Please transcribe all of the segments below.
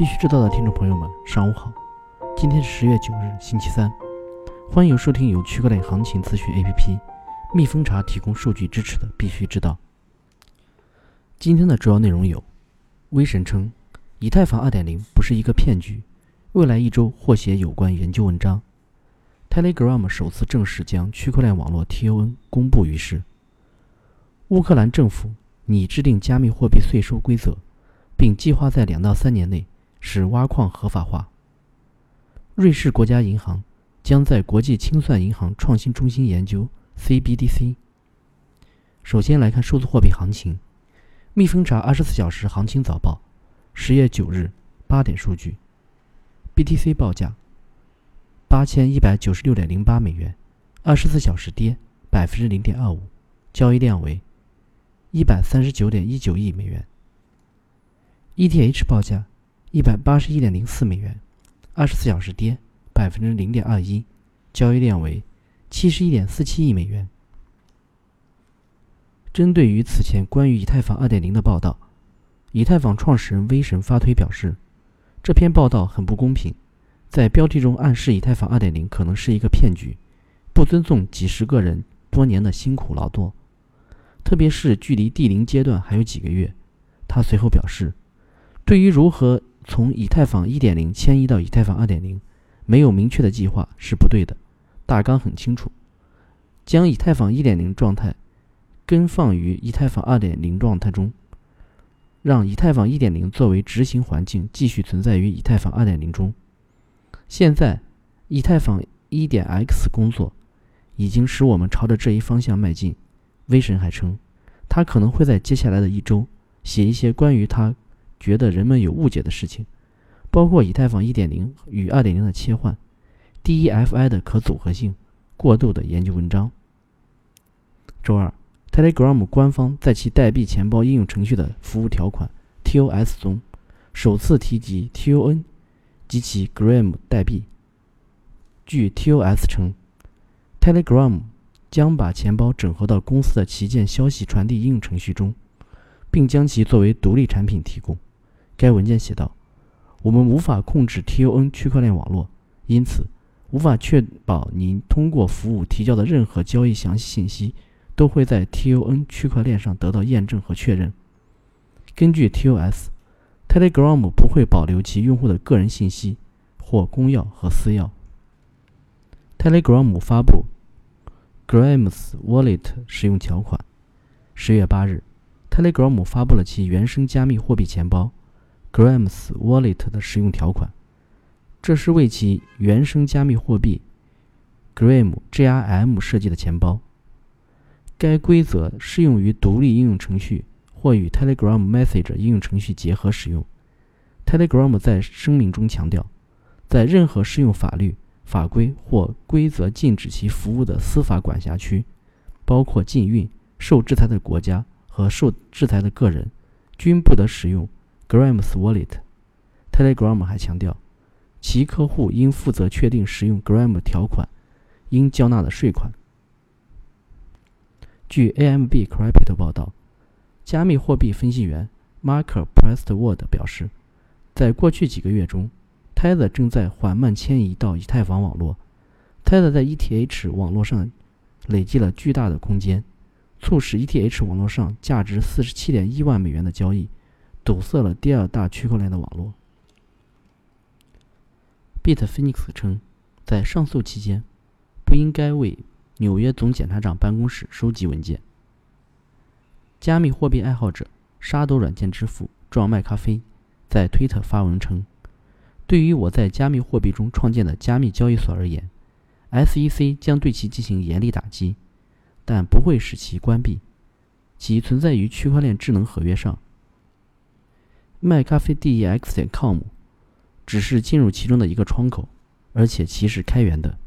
必须知道的听众朋友们，上午好。今天是十月九日，星期三。欢迎收听由区块链行情咨询 APP 蜜蜂茶提供数据支持的《必须知道》。今天的主要内容有：威神称，以太坊2.0不是一个骗局，未来一周或写有关研究文章。Telegram 首次正式将区块链网络 TON 公布于世。乌克兰政府拟制定加密货币税收规则，并计划在两到三年内。使挖矿合法化。瑞士国家银行将在国际清算银行创新中心研究 CBDC。首先来看数字货币行情，蜜蜂查二十四小时行情早报，十月九日八点数据，BTC 报价八千一百九十六点零八美元，二十四小时跌百分之零点二五，交易量为一百三十九点一九亿美元。ETH 报价。一百八十一点零四美元，二十四小时跌百分之零点二一，交易量为七十一点四七亿美元。针对于此前关于以太坊二点零的报道，以太坊创始人威神发推表示，这篇报道很不公平，在标题中暗示以太坊二点零可能是一个骗局，不尊重几十个人多年的辛苦劳作，特别是距离第零阶段还有几个月。他随后表示，对于如何。从以太坊1.0迁移到以太坊2.0，没有明确的计划是不对的。大纲很清楚，将以太坊1.0状态跟放于以太坊2.0状态中，让以太坊1.0作为执行环境继续存在于以太坊2.0中。现在，以太坊 1.x 工作已经使我们朝着这一方向迈进。威神还称，他可能会在接下来的一周写一些关于他。觉得人们有误解的事情，包括以太坊1.0与2.0的切换，DEFI 的可组合性过渡的研究文章。周二，Telegram 官方在其代币钱包应用程序的服务条款 TOS 中首次提及 TON 及其 Gram 代币。据 TOS 称，Telegram 将把钱包整合到公司的旗舰消息传递应用程序中，并将其作为独立产品提供。该文件写道：“我们无法控制 TON 区块链网络，因此无法确保您通过服务提交的任何交易详细信息都会在 TON 区块链上得到验证和确认。根据 TOS，Telegram 不会保留其用户的个人信息或公钥和私钥。Telegram 发布 Grams Wallet 使用条款。十月八日，Telegram 发布了其原生加密货币钱包。” Grams Wallet 的使用条款，这是为其原生加密货币 Gram GRM 设计的钱包。该规则适用于独立应用程序或与 Telegram Message 应用程序结合使用。Telegram 在声明中强调，在任何适用法律法规或规则禁止其服务的司法管辖区，包括禁运、受制裁的国家和受制裁的个人，均不得使用。Grams Wallet，Telegram 还强调，其客户应负责确定使用 Gram 条款应交纳的税款。据 AMB Crypto 报道，加密货币分析员 Mark Prestwood 表示，在过去几个月中，Tether 正在缓慢迁移到以太坊网络。Tether 在 ETH 网络上累积了巨大的空间，促使 ETH 网络上价值47.1万美元的交易。堵塞了第二大区块链的网络。Bitfinex 称，在上诉期间，不应该为纽约总检察长办公室收集文件。加密货币爱好者沙斗软件之父壮麦咖啡在推特发文称：“对于我在加密货币中创建的加密交易所而言，SEC 将对其进行严厉打击，但不会使其关闭。其存在于区块链智能合约上。”卖咖啡 dex 点 com 只是进入其中的一个窗口，而且其是开源的。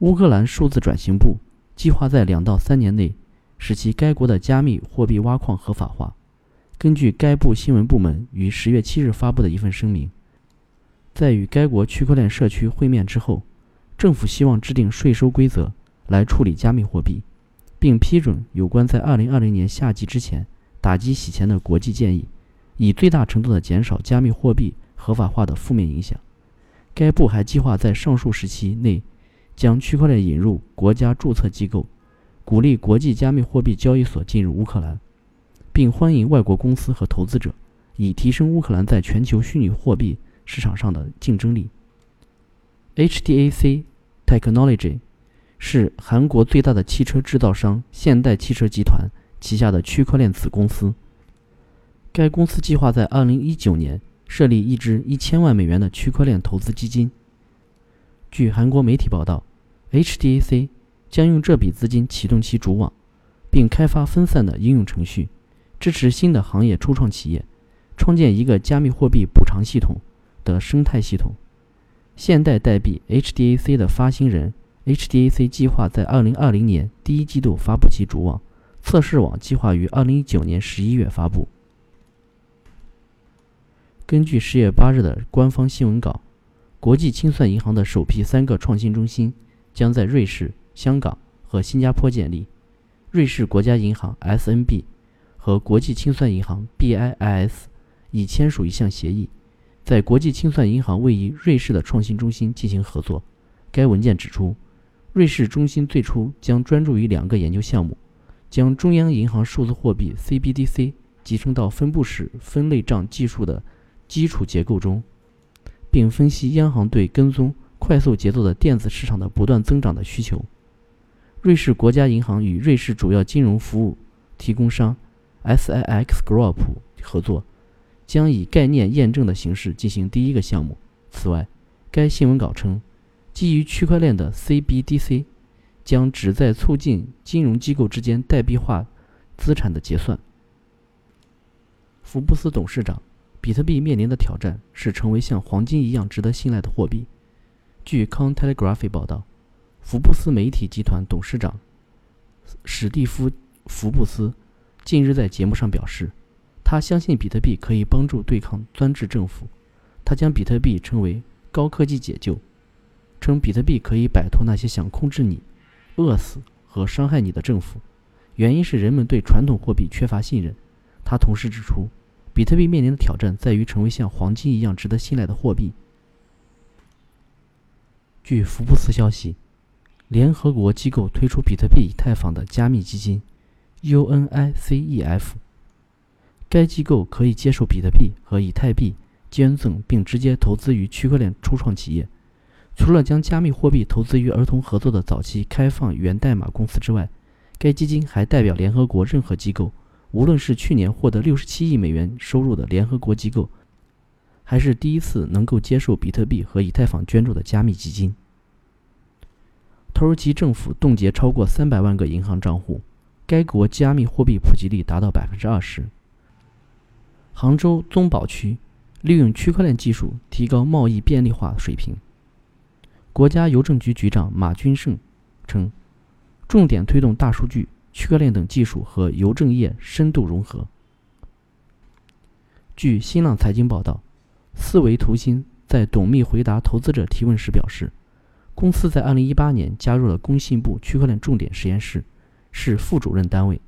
乌克兰数字转型部计划在两到三年内使其该国的加密货币挖矿合法化。根据该部新闻部门于十月七日发布的一份声明，在与该国区块链社区会面之后，政府希望制定税收规则来处理加密货币，并批准有关在二零二零年夏季之前。打击洗钱的国际建议，以最大程度的减少加密货币合法化的负面影响。该部还计划在上述时期内将区块链引入国家注册机构，鼓励国际加密货币交易所进入乌克兰，并欢迎外国公司和投资者，以提升乌克兰在全球虚拟货币市场上的竞争力。HDAC Technology 是韩国最大的汽车制造商现代汽车集团旗下的区块链子公司。该公司计划在2019年设立一支1000万美元的区块链投资基金。据韩国媒体报道，HDAC 将用这笔资金启动其主网，并开发分散的应用程序，支持新的行业初创企业，创建一个加密货币补偿系统的生态系统。现代代币 HDAC 的发行人 HDAC 计划在2020年第一季度发布其主网，测试网计划于2019年11月发布。根据十月八日的官方新闻稿，国际清算银行的首批三个创新中心将在瑞士、香港和新加坡建立。瑞士国家银行 （SNB） 和国际清算银行 （BIS） 已签署一项协议，在国际清算银行位于瑞士的创新中心进行合作。该文件指出，瑞士中心最初将专注于两个研究项目：将中央银行数字货币 （CBDC） 集成到分布式分类账技术的。基础结构中，并分析央行对跟踪快速节奏的电子市场的不断增长的需求。瑞士国家银行与瑞士主要金融服务提供商 SIX Group 合作，将以概念验证的形式进行第一个项目。此外，该新闻稿称，基于区块链的 CBDC 将旨在促进金融机构之间代币化资产的结算。福布斯董事长。比特币面临的挑战是成为像黄金一样值得信赖的货币。据《Con Telegraph》报道，福布斯媒体集团董事长史蒂夫·福布斯近日在节目上表示，他相信比特币可以帮助对抗专制政府。他将比特币称为“高科技解救”，称比特币可以摆脱那些想控制你、饿死和伤害你的政府。原因是人们对传统货币缺乏信任。他同时指出。比特币面临的挑战在于成为像黄金一样值得信赖的货币。据福布斯消息，联合国机构推出比特币以太坊的加密基金 UNICEF。该机构可以接受比特币和以太币捐赠，并直接投资于区块链初创企业。除了将加密货币投资于儿童合作的早期开放源代码公司之外，该基金还代表联合国任何机构。无论是去年获得六十七亿美元收入的联合国机构，还是第一次能够接受比特币和以太坊捐助的加密基金，土耳其政府冻结超过三百万个银行账户。该国加密货币普及率达到百分之二十。杭州综保区利用区块链技术提高贸易便利化水平。国家邮政局局长马军胜称，重点推动大数据。区块链等技术和邮政业深度融合。据新浪财经报道，思维图新在董秘回答投资者提问时表示，公司在2018年加入了工信部区块链重点实验室，是副主任单位。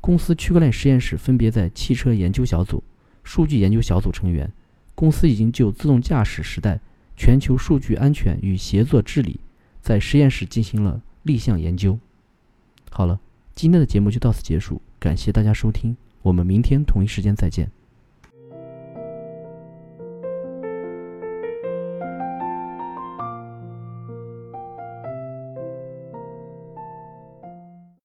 公司区块链实验室分别在汽车研究小组、数据研究小组成员。公司已经就自动驾驶时代全球数据安全与协作治理，在实验室进行了立项研究。好了。今天的节目就到此结束，感谢大家收听，我们明天同一时间再见。